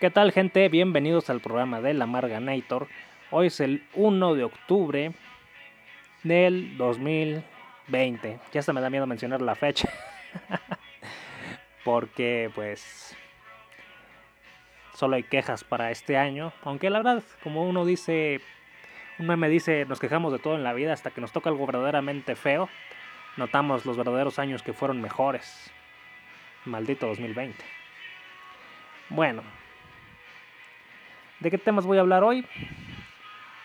¿Qué tal gente? Bienvenidos al programa de la Marganator. Hoy es el 1 de octubre del 2020. Ya se me da miedo mencionar la fecha. Porque pues solo hay quejas para este año. Aunque la verdad, como uno dice, un me dice, nos quejamos de todo en la vida hasta que nos toca algo verdaderamente feo. Notamos los verdaderos años que fueron mejores. Maldito 2020. Bueno, ¿De qué temas voy a hablar hoy?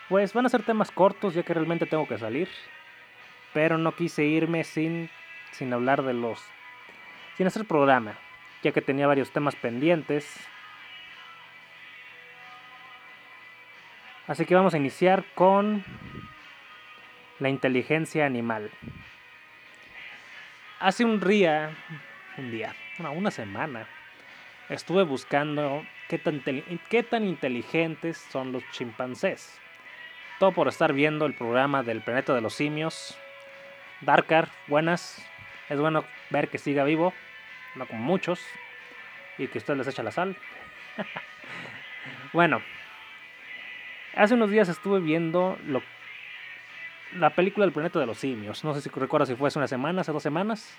Pues van a ser temas cortos ya que realmente tengo que salir. Pero no quise irme sin, sin hablar de los... sin hacer programa, ya que tenía varios temas pendientes. Así que vamos a iniciar con la inteligencia animal. Hace un día, un día, una semana, estuve buscando qué tan, qué tan inteligentes son los chimpancés. Todo por estar viendo el programa del planeta de los simios. Darkar, buenas. Es bueno ver que siga vivo, no como muchos, y que usted les echa la sal. bueno, hace unos días estuve viendo la película del planeta de los simios. No sé si recuerdo si fue hace una semana, hace dos semanas.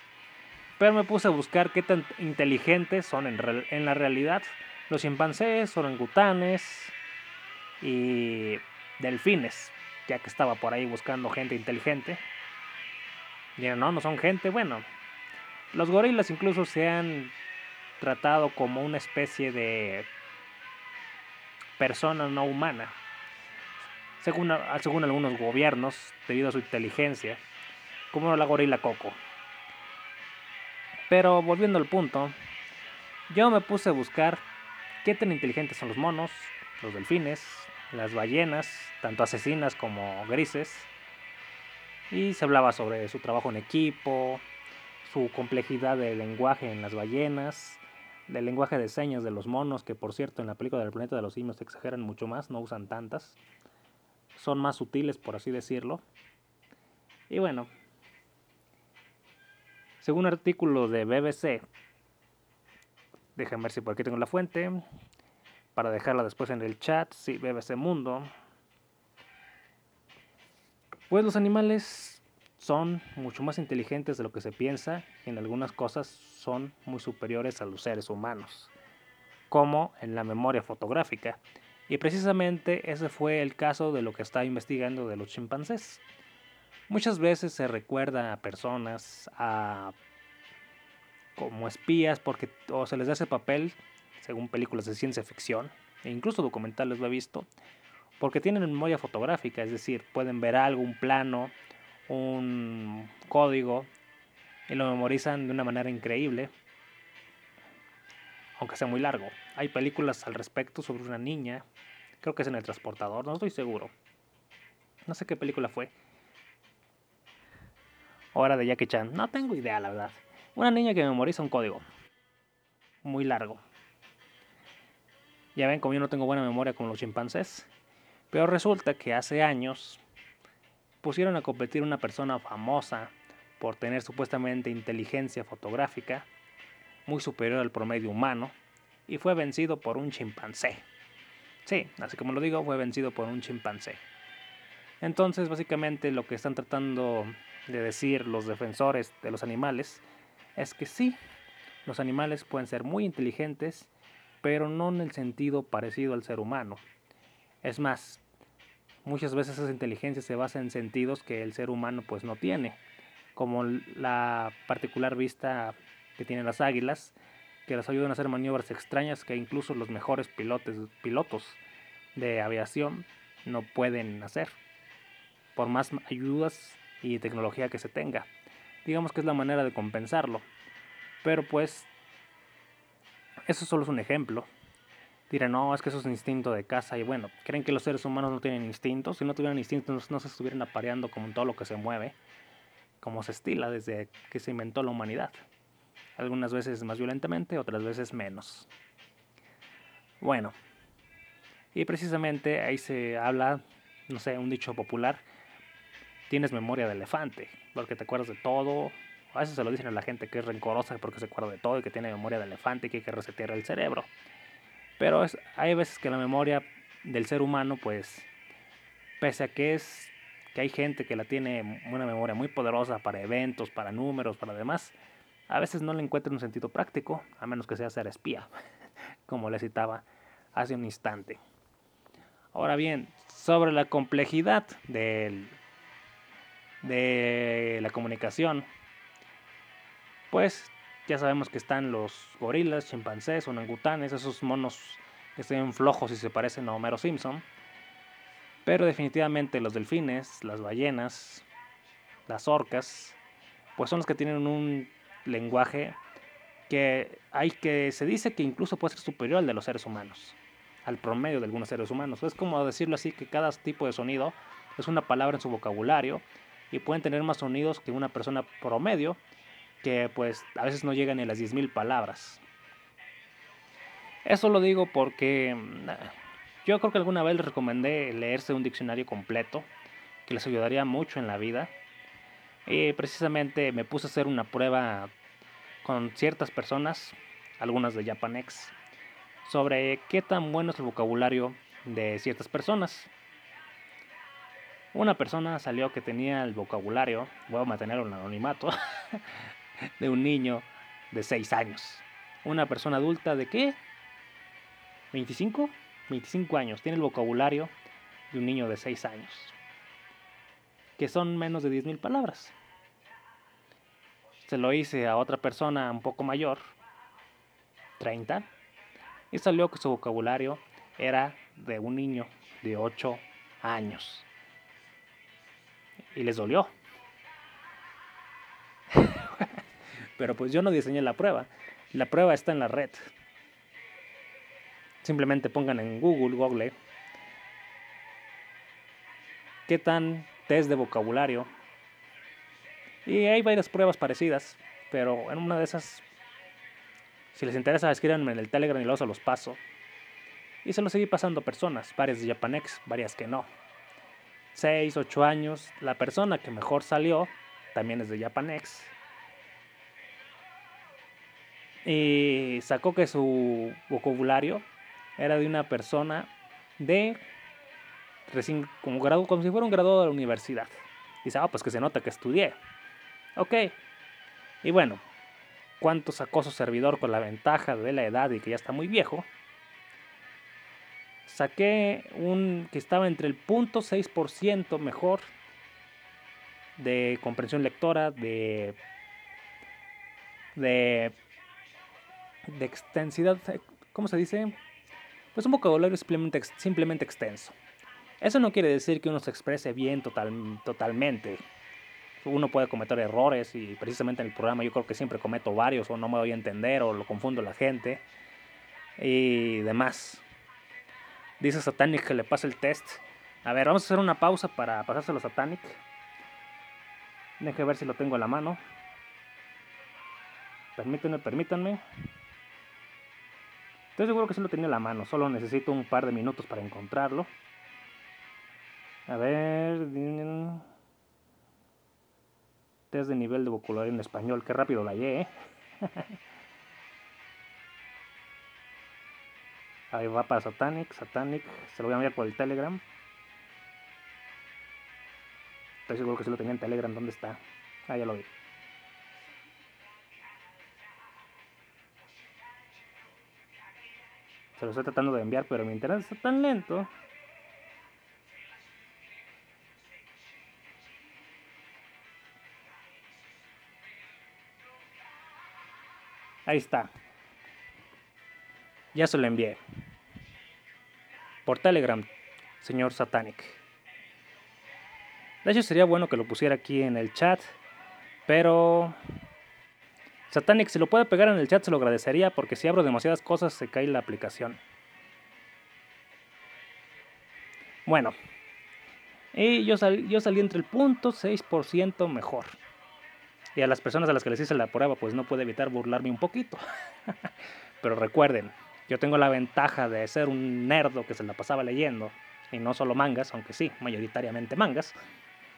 Pero me puse a buscar qué tan inteligentes son en, en la realidad los chimpancés, orangutanes y delfines, ya que estaba por ahí buscando gente inteligente. Dijeron, no, no son gente. Bueno, los gorilas incluso se han tratado como una especie de persona no humana. Según, según algunos gobiernos, debido a su inteligencia, como la gorila Coco. Pero volviendo al punto, yo me puse a buscar qué tan inteligentes son los monos, los delfines, las ballenas, tanto asesinas como grises. Y se hablaba sobre su trabajo en equipo, su complejidad de lenguaje en las ballenas, del lenguaje de señas de los monos, que por cierto en la película del planeta de los simios exageran mucho más, no usan tantas. Son más sutiles, por así decirlo. Y bueno, según un artículo de BBC, déjenme ver si por aquí tengo la fuente, para dejarla después en el chat, sí, BBC Mundo. Pues los animales son mucho más inteligentes de lo que se piensa y en algunas cosas son muy superiores a los seres humanos, como en la memoria fotográfica. Y precisamente ese fue el caso de lo que estaba investigando de los chimpancés. Muchas veces se recuerda a personas a, como espías porque o se les da ese papel, según películas de ciencia ficción, e incluso documentales lo he visto, porque tienen memoria fotográfica, es decir, pueden ver algo, un plano, un código, y lo memorizan de una manera increíble, aunque sea muy largo. Hay películas al respecto sobre una niña, creo que es en el transportador, no estoy seguro. No sé qué película fue, Hora de Jackie Chan. No tengo idea, la verdad. Una niña que memoriza un código. Muy largo. Ya ven, como yo no tengo buena memoria con los chimpancés. Pero resulta que hace años pusieron a competir una persona famosa por tener supuestamente inteligencia fotográfica muy superior al promedio humano y fue vencido por un chimpancé. Sí, así como lo digo, fue vencido por un chimpancé. Entonces, básicamente lo que están tratando de decir los defensores de los animales es que sí, los animales pueden ser muy inteligentes, pero no en el sentido parecido al ser humano. Es más, muchas veces esa inteligencia se basa en sentidos que el ser humano pues no tiene, como la particular vista que tienen las águilas, que las ayudan a hacer maniobras extrañas que incluso los mejores pilotos, pilotos de aviación no pueden hacer, por más ayudas y tecnología que se tenga. Digamos que es la manera de compensarlo. Pero pues, eso solo es un ejemplo. Dirán, no, es que eso es instinto de caza. Y bueno, ¿creen que los seres humanos no tienen instintos? Si no tuvieran instintos, no se estuvieran apareando como todo lo que se mueve, como se estila desde que se inventó la humanidad. Algunas veces más violentamente, otras veces menos. Bueno, y precisamente ahí se habla, no sé, un dicho popular tienes memoria de elefante, porque te acuerdas de todo. A veces se lo dicen a la gente que es rencorosa porque se acuerda de todo y que tiene memoria de elefante y que hay que resetear el cerebro. Pero hay veces que la memoria del ser humano, pues, pese a que es que hay gente que la tiene una memoria muy poderosa para eventos, para números, para demás, a veces no le encuentra un sentido práctico, a menos que sea ser espía, como le citaba hace un instante. Ahora bien, sobre la complejidad del, de la comunicación, pues ya sabemos que están los gorilas, chimpancés, orangutanes, esos monos que ven flojos y se parecen a Homero Simpson. Pero definitivamente los delfines, las ballenas, las orcas, pues son los que tienen un lenguaje que hay que se dice que incluso puede ser superior al de los seres humanos, al promedio de algunos seres humanos. Es como decirlo así que cada tipo de sonido es una palabra en su vocabulario y pueden tener más sonidos que una persona promedio que pues a veces no llegan ni a las 10.000 palabras. Eso lo digo porque mm, yo creo que alguna vez les recomendé leerse un diccionario completo, que les ayudaría mucho en la vida. Y precisamente me puse a hacer una prueba con ciertas personas, algunas de Japanex, sobre qué tan bueno es el vocabulario de ciertas personas. Una persona salió que tenía el vocabulario, voy a mantenerlo en anonimato, de un niño de 6 años. Una persona adulta de qué? ¿25? 25 años. Tiene el vocabulario de un niño de 6 años. Que son menos de 10.000 palabras. Se lo hice a otra persona un poco mayor, 30, y salió que su vocabulario era de un niño de 8 años. Y les dolió. Pero pues yo no diseñé la prueba. La prueba está en la red. Simplemente pongan en Google, Google, qué tan test de vocabulario. Y hay varias pruebas parecidas, pero en una de esas, si les interesa, escríbanme en el Telegram y luego se los paso. Y se los seguí pasando a personas, varias de Japanex, varias que no. 6, 8 años, la persona que mejor salió también es de Japanex y sacó que su vocabulario era de una persona de recién como grado, como si fuera un graduado de la universidad. Dice, ah, pues que se nota que estudié. Ok. Y bueno, ¿cuánto sacó su servidor con la ventaja de la edad y que ya está muy viejo? Saqué un que estaba entre el punto 6% mejor de comprensión lectora, de, de de extensidad, ¿cómo se dice? Pues un vocabulario simplemente, simplemente extenso. Eso no quiere decir que uno se exprese bien total, totalmente. Uno puede cometer errores y precisamente en el programa yo creo que siempre cometo varios o no me doy a entender o lo confundo la gente y demás. Dice Satanic que le pasa el test. A ver, vamos a hacer una pausa para pasárselo a Satanic. Deje ver si lo tengo a la mano. Permítanme, permítanme. Estoy seguro que sí lo tenía en la mano, solo necesito un par de minutos para encontrarlo. A ver. Test de nivel de vocabulario en español, qué rápido la hallé, ¿eh? Ahí va para Satanic, Satanic, se lo voy a enviar por el Telegram. Estoy seguro que sí lo tenía en Telegram, ¿dónde está? Ah, ya lo vi. Se lo estoy tratando de enviar, pero mi internet está tan lento. Ahí está. Ya se lo envié. Por Telegram, señor Satanic. De hecho, sería bueno que lo pusiera aquí en el chat. Pero Satanic, si lo puede pegar en el chat se lo agradecería porque si abro demasiadas cosas se cae la aplicación. Bueno, y yo, salí entre el punto 6% mejor. Y a las personas a las que les hice la prueba, pues no puedo evitar burlarme un poquito. Pero recuerden, yo tengo la ventaja de ser un nerdo que se la pasaba leyendo. Y no solo mangas, aunque sí, mayoritariamente mangas.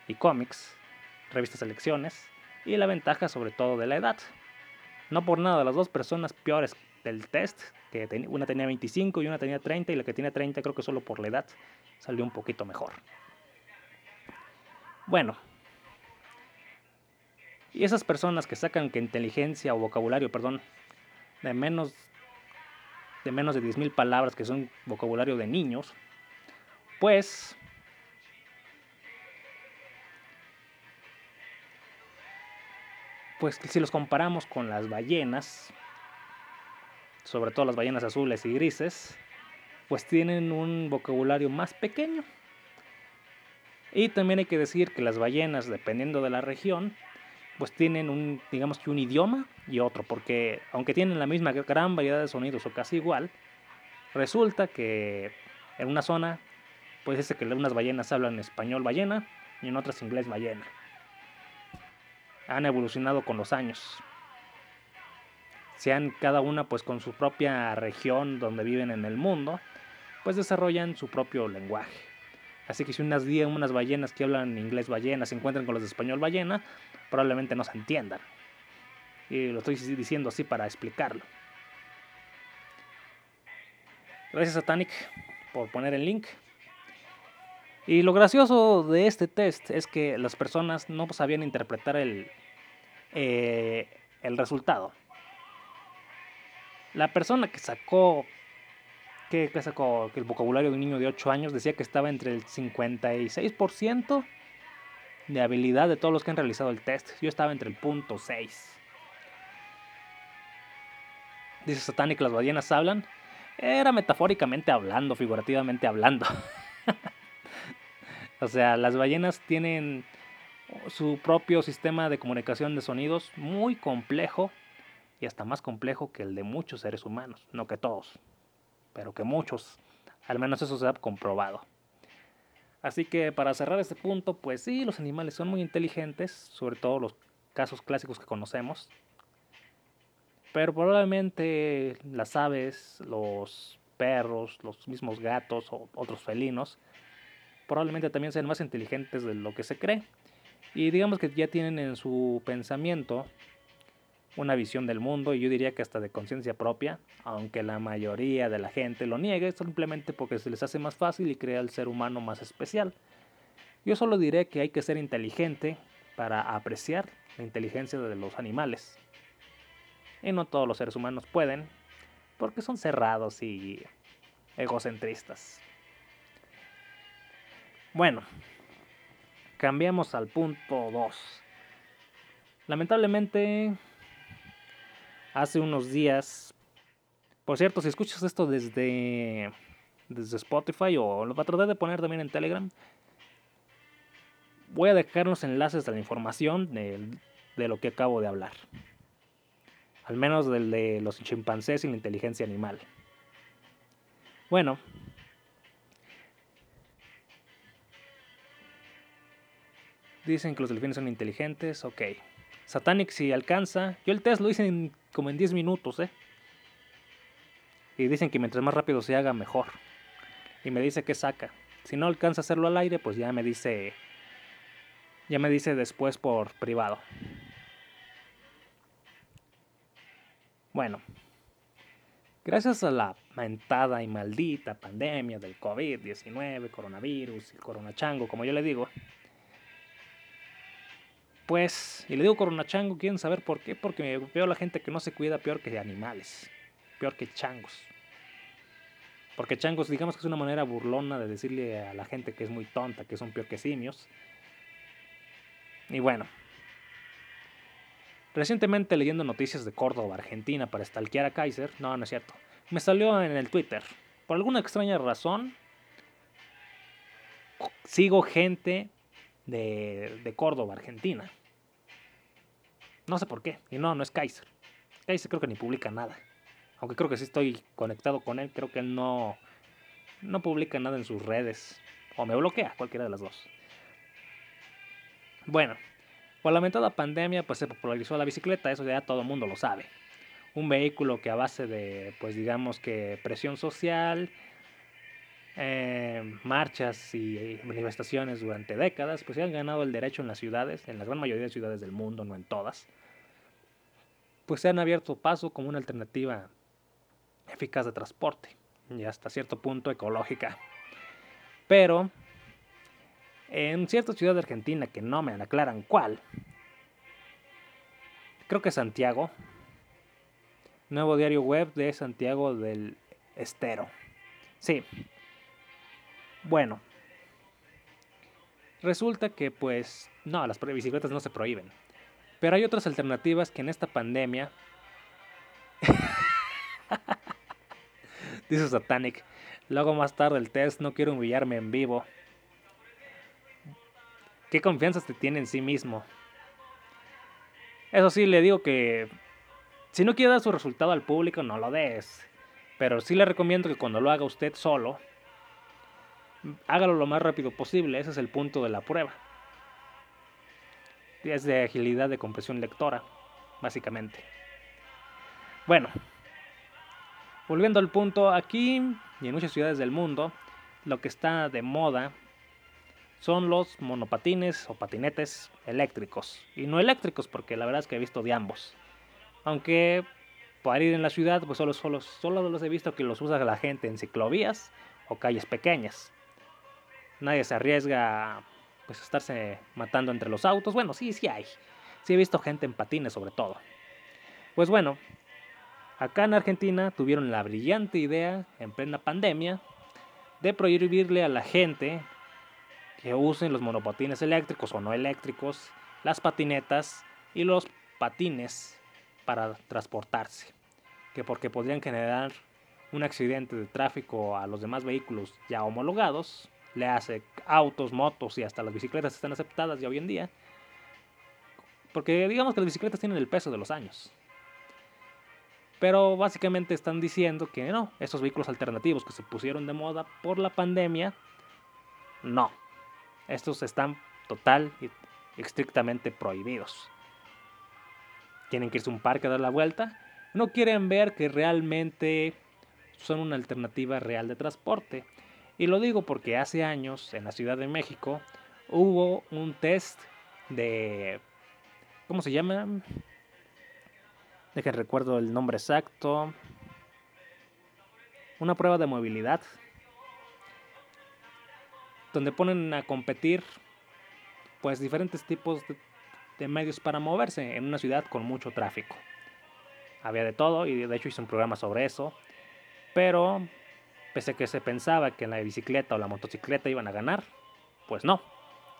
Y cómics, revistas selecciones. Y la ventaja sobre todo de la edad. No por nada, las dos personas peores del test, que una tenía 25 y una tenía 30 y la que tiene 30 creo que solo por la edad salió un poquito mejor. Bueno, y esas personas que sacan que inteligencia o vocabulario, perdón, de menos de menos de 10.000 palabras, que son vocabulario de niños, pues pues si los comparamos con las ballenas, sobre todo las ballenas azules y grises, pues tienen un vocabulario más pequeño. Y también hay que decir que las ballenas, dependiendo de la región, pues tienen un, digamos que un idioma y otro, porque aunque tienen la misma gran variedad de sonidos o casi igual, resulta que en una zona, pues dice que unas ballenas hablan español ballena y en otras inglés ballena han evolucionado con los años. Sean cada una pues con su propia región donde viven en el mundo, pues desarrollan su propio lenguaje. Así que si unas, unas ballenas que hablan inglés ballena se encuentran con los de español ballena, probablemente no se entiendan. Y lo estoy diciendo así para explicarlo. Gracias a Tanic por poner el link. Y lo gracioso de este test es que las personas no sabían interpretar el, eh, el resultado. La persona que sacó, que, sacó el vocabulario de un niño de 8 años decía que estaba entre el 56% de habilidad de todos los que han realizado el test. Yo estaba entre el punto 6. Dice Satanic, las ballenas hablan. Era metafóricamente hablando, figurativamente hablando. O sea, las ballenas tienen su propio sistema de comunicación de sonidos muy complejo y hasta más complejo que el de muchos seres humanos, no que todos, pero que muchos, al menos eso se ha comprobado. Así que para cerrar este punto, pues sí, los animales son muy inteligentes, sobre todo los casos clásicos que conocemos, pero probablemente las aves, los perros, los mismos gatos o otros felinos probablemente también sean más inteligentes de lo que se cree. Y digamos que ya tienen en su pensamiento una visión del mundo y yo diría que hasta de conciencia propia, aunque la mayoría de la gente lo niegue simplemente porque se les hace más fácil y crea el ser humano más especial. Yo solo diré que hay que ser inteligente para apreciar la inteligencia de los animales. Y no todos los seres humanos pueden, porque son cerrados y egocentristas. Bueno, cambiamos al punto 2. Lamentablemente, hace unos días, por cierto, si escuchas esto desde, desde Spotify o lo voy a tratar de poner también en Telegram, voy a dejar los enlaces de la información de, de lo que acabo de hablar. Al menos del de los chimpancés y la inteligencia animal. Bueno, Dicen que los delfines son inteligentes, ok. Satanic si alcanza. Yo el test lo hice como en 10 minutos, ¿eh? Y dicen que mientras más rápido se haga, mejor. Y me dice que saca. Si no alcanza a hacerlo al aire, pues ya me dice. Ya me dice después por privado. Bueno. Gracias a la mentada y maldita pandemia del COVID-19, coronavirus, el coronachango, como yo le digo, pues, y le digo Corona Chango, quieren saber por qué, porque veo a la gente que no se cuida peor que animales, peor que changos. Porque changos, digamos que es una manera burlona de decirle a la gente que es muy tonta, que son peor que simios. Y bueno, recientemente leyendo noticias de Córdoba, Argentina, para stalkear a Kaiser, no, no es cierto, me salió en el Twitter. Por alguna extraña razón, sigo gente de, de Córdoba, Argentina. No sé por qué. Y no, no es Kaiser. Kaiser creo que ni publica nada. Aunque creo que sí estoy conectado con él, creo que él no, no publica nada en sus redes. O me bloquea, cualquiera de las dos. Bueno, por la lamentada pandemia, pues se popularizó la bicicleta, eso ya todo el mundo lo sabe. Un vehículo que a base de, pues digamos que presión social, eh, marchas y manifestaciones durante décadas, pues se han ganado el derecho en las ciudades, en la gran mayoría de ciudades del mundo, no en todas, pues se han abierto paso como una alternativa eficaz de transporte y hasta cierto punto ecológica. Pero en cierta ciudad de Argentina que no me aclaran cuál, creo que Santiago, nuevo diario web de Santiago del Estero. Sí. Bueno. Resulta que pues no, las bicicletas no se prohíben. Pero hay otras alternativas que en esta pandemia Dice Satanic. Luego más tarde el test, no quiero humillarme en vivo. ¿Qué confianza te tiene en sí mismo? Eso sí, le digo que si no quiere dar su resultado al público, no lo des. Pero sí le recomiendo que cuando lo haga usted solo, hágalo lo más rápido posible. Ese es el punto de la prueba. Es de agilidad de compresión lectora, básicamente. Bueno, volviendo al punto, aquí y en muchas ciudades del mundo, lo que está de moda son los monopatines o patinetes eléctricos. Y no eléctricos, porque la verdad es que he visto de ambos. Aunque para ir en la ciudad, pues solo, solo, solo los he visto que los usa la gente en ciclovías o calles pequeñas. Nadie se arriesga pues estarse matando entre los autos. Bueno, sí, sí hay. Sí he visto gente en patines sobre todo. Pues bueno, Acá en Argentina tuvieron la brillante idea, en plena pandemia, de prohibirle a la gente que usen los monopatines eléctricos o no eléctricos, las patinetas y los patines para transportarse, que porque podrían generar un accidente de tráfico a los demás vehículos ya homologados, le hace autos, motos y hasta las bicicletas están aceptadas ya hoy en día, porque digamos que las bicicletas tienen el peso de los años. Pero básicamente están diciendo que no, esos vehículos alternativos que se pusieron de moda por la pandemia, no. Estos están total y estrictamente prohibidos. Tienen que irse a un parque a dar la vuelta. No quieren ver que realmente son una alternativa real de transporte. Y lo digo porque hace años en la Ciudad de México hubo un test de... ¿Cómo se llama? que recuerdo el nombre exacto. Una prueba de movilidad. Donde ponen a competir pues diferentes tipos de, de medios para moverse en una ciudad con mucho tráfico. Había de todo y de hecho hice un programa sobre eso. Pero pese a que se pensaba que la bicicleta o la motocicleta iban a ganar, pues no.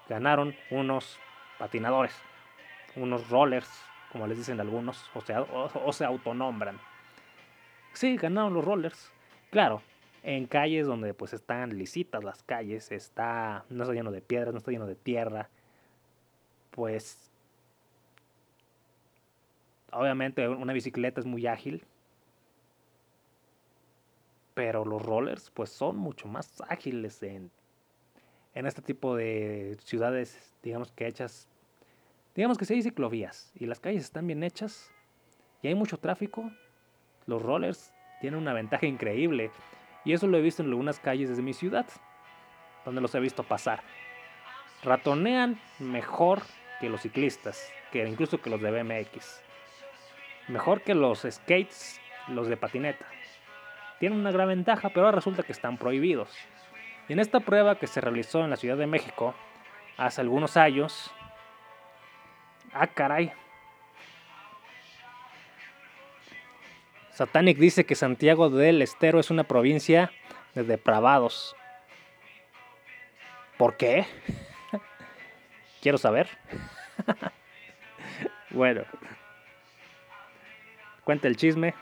Ganaron unos patinadores, unos rollers, como les dicen algunos, o, sea, o, se autonombran. Sí, ganaron los rollers. Claro, en calles donde pues están lisitas las calles, está no está lleno de piedras, no está lleno de tierra, pues obviamente una bicicleta es muy ágil, pero los rollers pues son mucho más ágiles en, en este tipo de ciudades, digamos que hechas Digamos que si hay ciclovías y las calles están bien hechas y hay mucho tráfico, los rollers tienen una ventaja increíble. Y eso lo he visto en algunas calles de mi ciudad, donde los he visto pasar. Ratonean mejor que los ciclistas, que incluso que los de BMX. Mejor que los skates, los de patineta. Tienen una gran ventaja, pero ahora resulta que están prohibidos. Y en esta prueba que se realizó en la Ciudad de México hace algunos años, Ah, caray. Satanic dice que Santiago del Estero es una provincia de depravados. ¿Por qué? Quiero saber. bueno. Cuenta el chisme.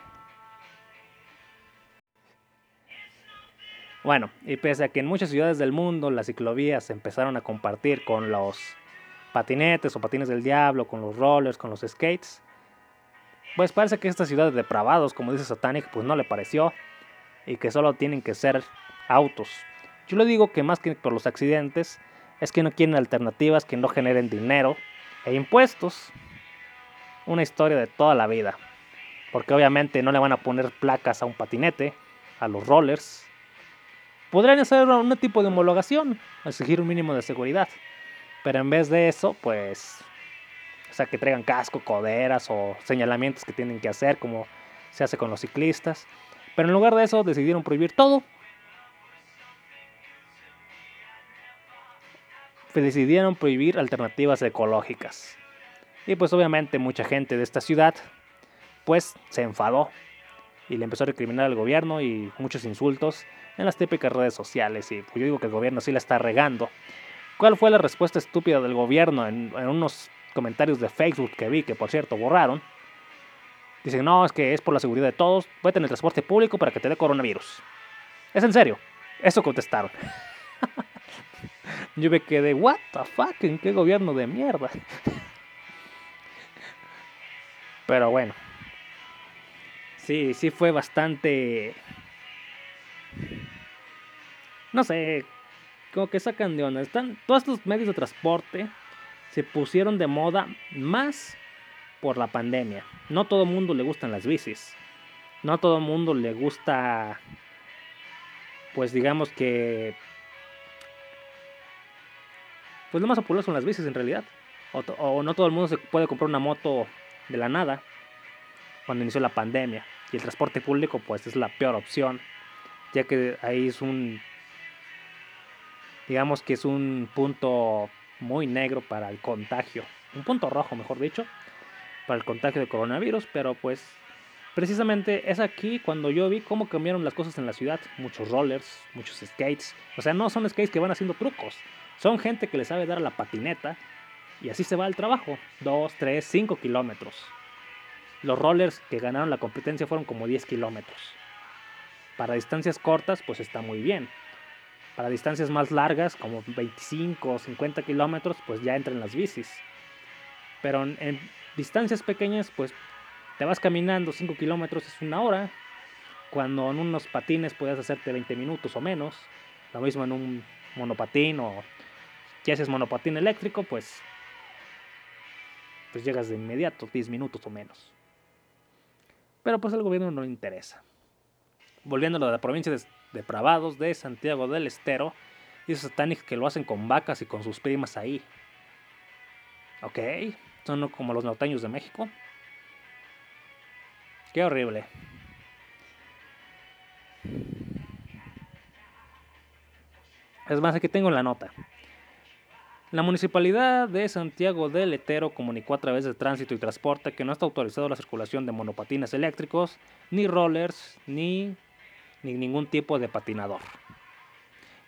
Bueno, y pese a que en muchas ciudades del mundo las ciclovías se empezaron a compartir con los patinetes o patines del diablo, con los rollers, con los skates. Pues parece que esta ciudad de depravados, como dice Satanic, pues no le pareció y que solo tienen que ser autos. Yo le digo que más que por los accidentes, es que no quieren alternativas que no generen dinero e impuestos. Una historia de toda la vida. Porque obviamente no le van a poner placas a un patinete, a los rollers. Podrían hacer un tipo de homologación, exigir un mínimo de seguridad. Pero en vez de eso, pues, o sea, que traigan casco, coderas o señalamientos que tienen que hacer, como se hace con los ciclistas. Pero en lugar de eso decidieron prohibir todo. Decidieron prohibir alternativas ecológicas. Y pues obviamente mucha gente de esta ciudad pues se enfadó y le empezó a recriminar al gobierno y muchos insultos en las típicas redes sociales. Y pues yo digo que el gobierno sí la está regando. ¿Cuál fue la respuesta estúpida del gobierno en, unos comentarios de Facebook que vi, que por cierto borraron? Dicen, no, es que es por la seguridad de todos, vete en el transporte público para que te dé coronavirus. Es en serio, eso contestaron. Yo me quedé, what the fuck, ¿en qué gobierno de mierda? Pero bueno, sí, sí fue bastante... No sé, como que sacan de onda. Están, todos estos medios de transporte se pusieron de moda más por la pandemia. No todo el mundo le gustan las bicis. No a todo el mundo le gusta, pues digamos que... Pues lo más popular son las bicis en realidad. O, o no todo el mundo se puede comprar una moto de la nada cuando inició la pandemia. Y el transporte público pues es la peor opción, ya que ahí es un, digamos que es un punto muy negro para el contagio, un punto rojo mejor dicho, para el contagio de coronavirus, pero pues precisamente es aquí cuando yo vi cómo cambiaron las cosas en la ciudad, muchos rollers, muchos skates, o sea, no son skates que van haciendo trucos, son gente que le sabe dar la patineta y así se va al trabajo, 2, 3, 5 kilómetros. Los rollers que ganaron la competencia fueron como 10 kilómetros. Para distancias cortas, pues está muy bien. Para distancias más largas, como 25 o 50 kilómetros, pues ya entran las bicis. Pero en, distancias pequeñas, pues te vas caminando 5 kilómetros, es una hora. Cuando en unos patines puedes hacerte 20 minutos o menos. Lo mismo en un monopatín o si haces monopatín eléctrico, pues, pues llegas de inmediato, 10 minutos o menos. Pero pues al gobierno no le interesa. Volviendo a la provincia de depravados de Santiago del Estero, esos satánicos que lo hacen con vacas y con sus primas ahí. Ok, son como los norteños de México. Qué horrible. Es más, aquí tengo la nota. La Municipalidad de Santiago del Letero comunicó a través de Tránsito y Transporte que no está autorizado la circulación de monopatines eléctricos, ni rollers, ni, ni ningún tipo de patinador,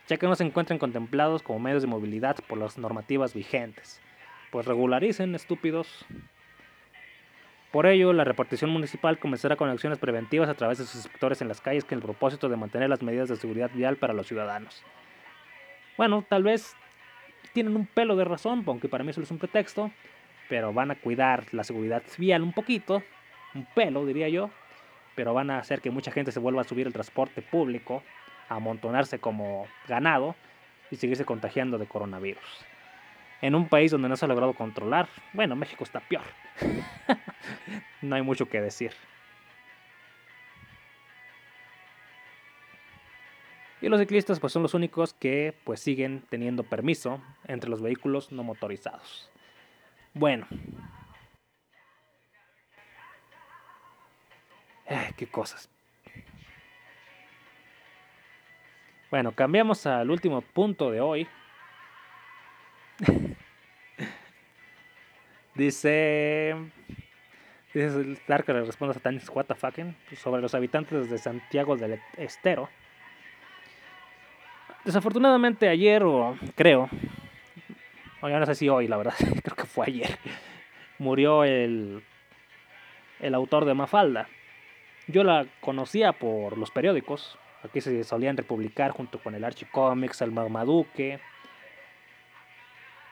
ya que no se encuentran contemplados como medios de movilidad por las normativas vigentes. Pues regularicen, estúpidos. Por ello, la repartición municipal comenzará con acciones preventivas a través de sus inspectores en las calles con el propósito de mantener las medidas de seguridad vial para los ciudadanos. Bueno, tal vez tienen un pelo de razón, aunque para mí eso es un pretexto, pero van a cuidar la seguridad vial un poquito, un pelo diría yo, pero van a hacer que mucha gente se vuelva a subir el transporte público, amontonarse como ganado y seguirse contagiando de coronavirus. En un país donde no se ha logrado controlar, bueno, México está peor. no hay mucho que decir. Y los ciclistas pues son los únicos que pues siguen teniendo permiso entre los vehículos no motorizados. Bueno. qué cosas. Bueno, cambiamos al último punto de hoy. dice. Dice que le responde a Satanis what sobre los habitantes de Santiago del Estero Desafortunadamente ayer, o creo, o no sé si hoy, la verdad, creo que fue ayer, murió el, el autor de Mafalda. Yo la conocía por los periódicos, aquí se solían republicar junto con el Archie Comics, el Marmaduke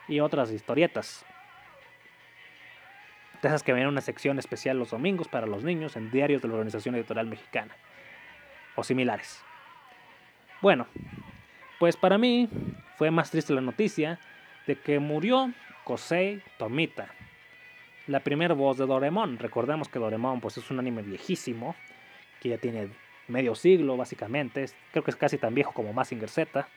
y otras historietas. De esas que ven una sección especial los domingos para los niños en diarios de la Organización Editorial Mexicana o similares. Bueno, pues para mí fue más triste la noticia de que murió Kosei Tomita, la primera voz de Doremon. Recordemos que Doremon pues, es un anime viejísimo, que ya tiene medio siglo básicamente, creo que es casi tan viejo como Massinger Z.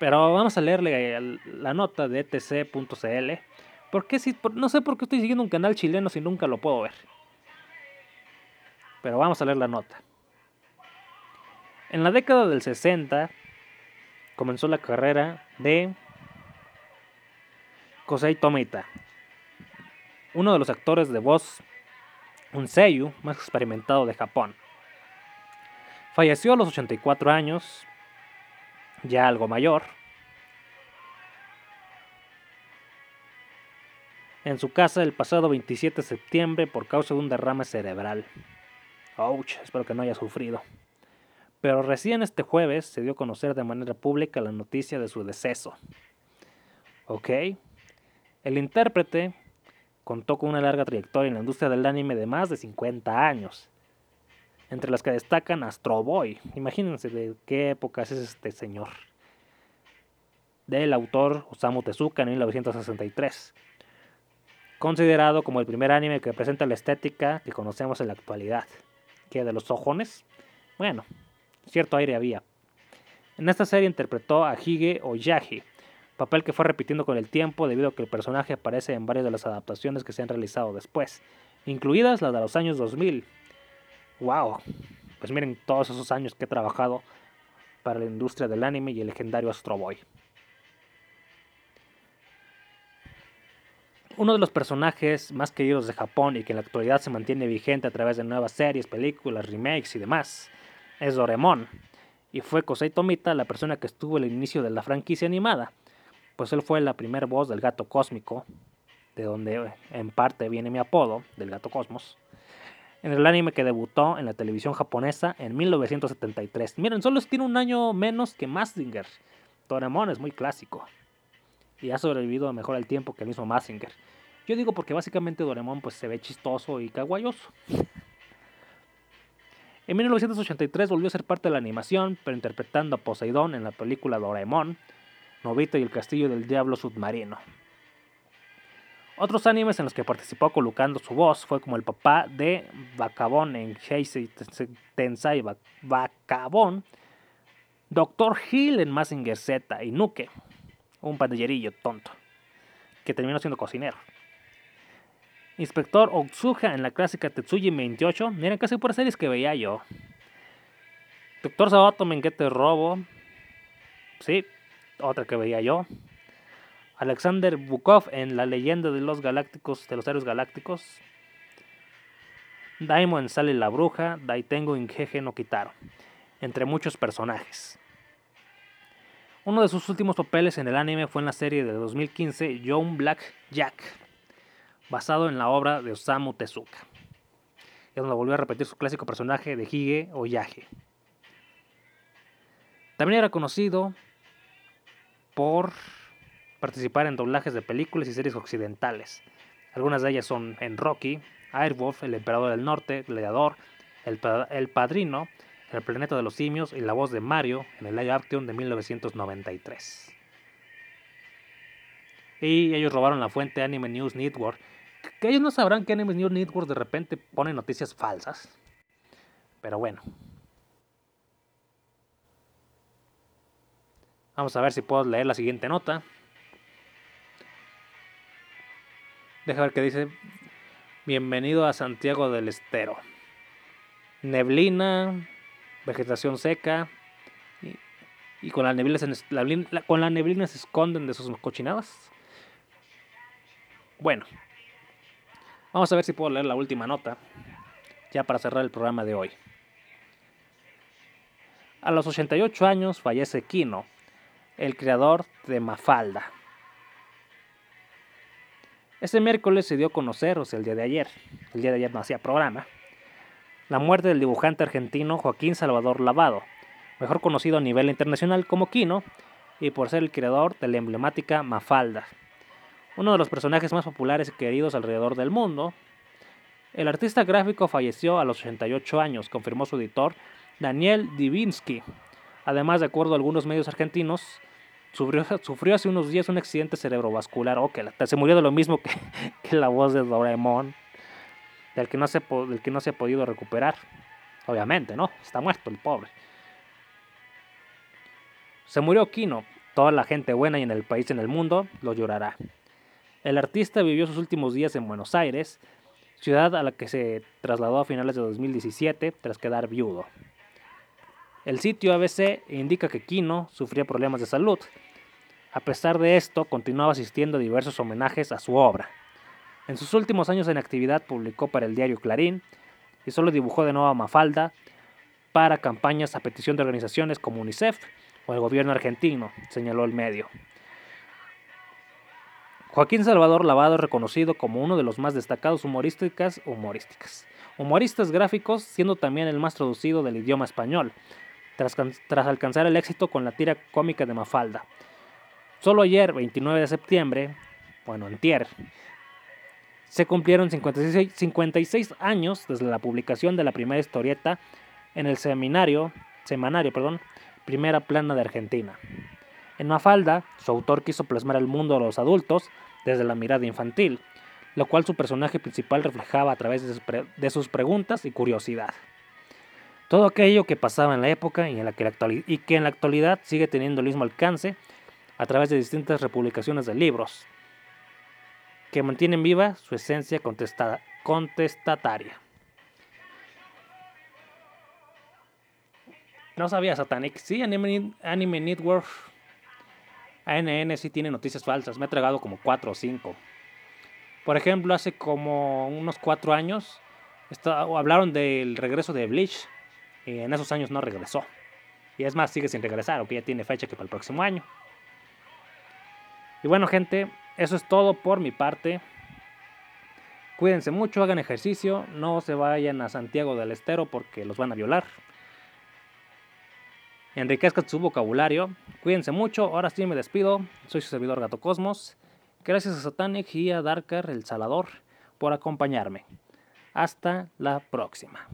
Pero vamos a leerle la nota de etc.cl. Porque si, no sé por qué estoy siguiendo un canal chileno si nunca lo puedo ver. pero vamos a leer la nota. En la década del 60 comenzó la carrera de Kosei Tomita, uno de los actores de voz un seiyu más experimentado de Japón. Falleció a los 84 años, ya algo mayor, en su casa el pasado 27 de septiembre por causa de un derrame cerebral. Ouch, espero que no haya sufrido. Pero recién este jueves se dio a conocer de manera pública la noticia de su deceso. ¿Ok? El intérprete contó con una larga trayectoria en la industria del anime de más de 50 años, entre las que destacan Astro Boy. Imagínense de qué época es este señor. Del autor Osamu Tezuka en 1963 considerado como el primer anime que presenta la estética que conocemos en la actualidad. ¿Que de los ojones? Bueno, cierto aire había. En esta serie interpretó a Hige Oyagi, papel que fue repitiendo con el tiempo debido a que el personaje aparece en varias de las adaptaciones que se han realizado después, incluidas las de los años 2000. ¡Wow! Pues miren todos esos años que he trabajado para la industria del anime y el legendario Astro Boy. Uno de los personajes más queridos de Japón y que en la actualidad se mantiene vigente a través de nuevas series, películas, remakes y demás es Doremon. Y fue Kosei Tomita la persona que estuvo al inicio de la franquicia animada, pues él fue la primera voz del gato cósmico, de donde en parte viene mi apodo, del gato cosmos, en el anime que debutó en la televisión japonesa en 1973. Miren, solo tiene un año menos que Mazinger. Doremon es muy clásico y ha sobrevivido mejor el tiempo que el mismo Massinger. Yo digo porque básicamente Doraemon pues se ve chistoso y caguayoso. En 1983 volvió a ser parte de la animación, pero interpretando a Poseidón en la película Doraemon, Novita y el Castillo del Diablo Submarino. Otros animes en los que participó colocando su voz fue como el papá de Bacabón en Heisei Tensai Bacabón, Dr. Hill en Massinger Z y Nuke, un pandillerillo tonto, que terminó siendo cocinero. Inspector Otsuha en la clásica Tetsuji 28, miren casi por series que veía yo. Doctor Sabato Menguete Robo, sí, otra que veía yo. Alexander Bukov en La leyenda de los galácticos, de los héroes galácticos. Daimo en Sale la Bruja, Daitengo en no Kitaro, entre muchos personajes. Uno de sus últimos papeles en el anime fue en la serie de 2015 Young Black Jack, basado en la obra de Osamu Tezuka. Es donde volvió a repetir su clásico personaje de Hige o Yage. También era conocido por participar en doblajes de películas y series occidentales. Algunas de ellas son en Rocky, Airwolf, El Emperador del Norte, Gladiador, El, el Padrino, el planeta de los simios y la voz de Mario en el live action de 1993. Y ellos robaron la fuente Anime News Network. Que ellos no sabrán que Anime News Network de repente pone noticias falsas. Pero bueno. Vamos a ver si puedo leer la siguiente nota. Deja ver qué dice. Bienvenido a Santiago del Estero. Neblina, vegetación seca y, con, la neblina con la neblina se esconden de sus cochinadas. Bueno, vamos a ver si puedo leer la última nota, ya para cerrar el programa de hoy. A los 88 años fallece Kino, el creador de Mafalda. Este miércoles se dio a conocer, o sea, el día de ayer, el día de ayer no hacía programa, la muerte del dibujante argentino Joaquín Salvador Lavado, mejor conocido a nivel internacional como Kino, y por ser el creador de la emblemática Mafalda, uno de los personajes más populares y queridos alrededor del mundo. El artista gráfico falleció a los 88 años, confirmó su editor Daniel Divinsky. Además, de acuerdo a algunos medios argentinos, sufrió, hace unos días un accidente cerebrovascular. o que se murió de lo mismo que, que la voz de Doraemon del que no se, del que no se ha podido recuperar. Obviamente, ¿no? Está muerto el pobre. Se murió Kino. Toda la gente buena y en el país y en el mundo lo llorará. El artista vivió sus últimos días en Buenos Aires. ciudad a la que se trasladó a finales de 2017 tras quedar viudo. El sitio ABC indica que Kino sufría problemas de salud. A pesar de esto, continuaba asistiendo a diversos homenajes a su obra. En sus últimos años en actividad publicó para el diario Clarín y solo dibujó de nuevo a Mafalda para campañas a petición de organizaciones como UNICEF o el gobierno argentino, señaló el medio. Joaquín Salvador Lavado es reconocido como uno de los más destacados humorísticas, humorísticas, humoristas gráficos, siendo también el más traducido del idioma español, tras, tras alcanzar el éxito con la tira cómica de Mafalda. Solo ayer, 29 de septiembre, bueno, entier, se cumplieron 56, 56, años desde la publicación de la primera historieta en el seminario, semanario perdón, Primera Plana de Argentina. En Mafalda, su autor quiso plasmar el mundo de los adultos desde la mirada infantil, lo cual su personaje principal reflejaba a través de sus, preguntas y curiosidad. Todo aquello que pasaba en la época y, en la que, y que en la actualidad sigue teniendo el mismo alcance a través de distintas republicaciones de libros, que mantienen viva su esencia contestataria. No sabía Satanic. Sí, Anime, Anime Network. ANN sí tiene noticias falsas. Me ha tragado como 4 o 5. Por ejemplo, hace como unos 4 años hablaron del regreso de Bleach. Y en esos años no regresó. Y es más, sigue sin regresar, aunque ya tiene fecha que para el próximo año. Y bueno, gente, eso es todo por mi parte. Cuídense mucho, hagan ejercicio, no se vayan a Santiago del Estero porque los van a violar. Enriquezcan su vocabulario. Cuídense mucho, ahora sí me despido. Soy su servidor Gato Cosmos. Gracias a Satanic y a Darker el Salador por acompañarme. Hasta la próxima.